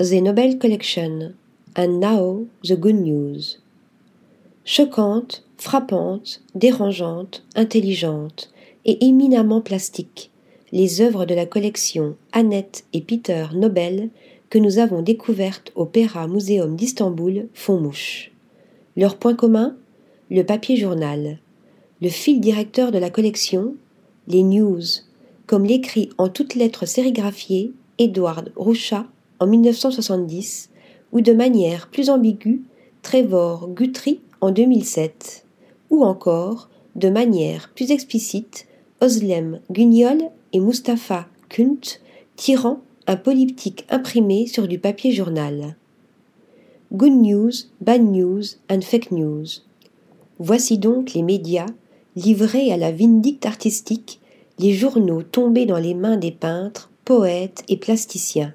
The Nobel Collection, and now the good news. Choquante, frappante, dérangeante, intelligente et éminemment plastique, les œuvres de la collection Annette et Peter Nobel que nous avons découvertes au Pera Museum d'Istanbul font mouche. Leur point commun? Le papier journal. Le fil directeur de la collection? Les news, comme l'écrit en toutes lettres sérigraphiées Edward Rouchat en 1970, ou de manière plus ambiguë Trevor Guthrie en 2007, ou encore, de manière plus explicite, Oslem Gugnol et Mustapha Kunt tirant un polyptyque imprimé sur du papier journal. Good news, bad news and fake news. Voici donc les médias livrés à la vindicte artistique, les journaux tombés dans les mains des peintres, poètes et plasticiens.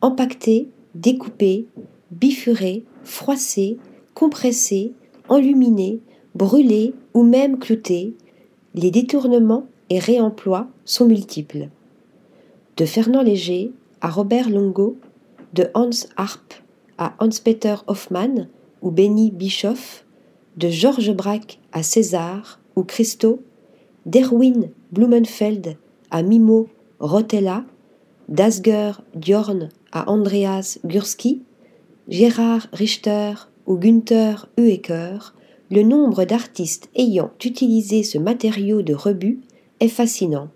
Empaquetés, découpés, bifurés, froissés, compressés, enluminés, brûlés ou même cloutés, les détournements et réemplois sont multiples. De Fernand Léger à Robert Longo, de Hans Harp à Hans-Peter Hoffmann ou Benny Bischoff, de Georges Braque à César ou Christo, d'Erwin Blumenfeld à Mimo Rotella, d'Asger Bjorn à Andreas Gursky, Gérard Richter ou Günther Uecker, le nombre d'artistes ayant utilisé ce matériau de rebut est fascinant.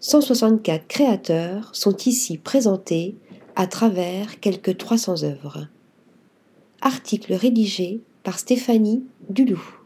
164 créateurs sont ici présentés à travers quelques 300 œuvres. Article rédigé par Stéphanie Dulou.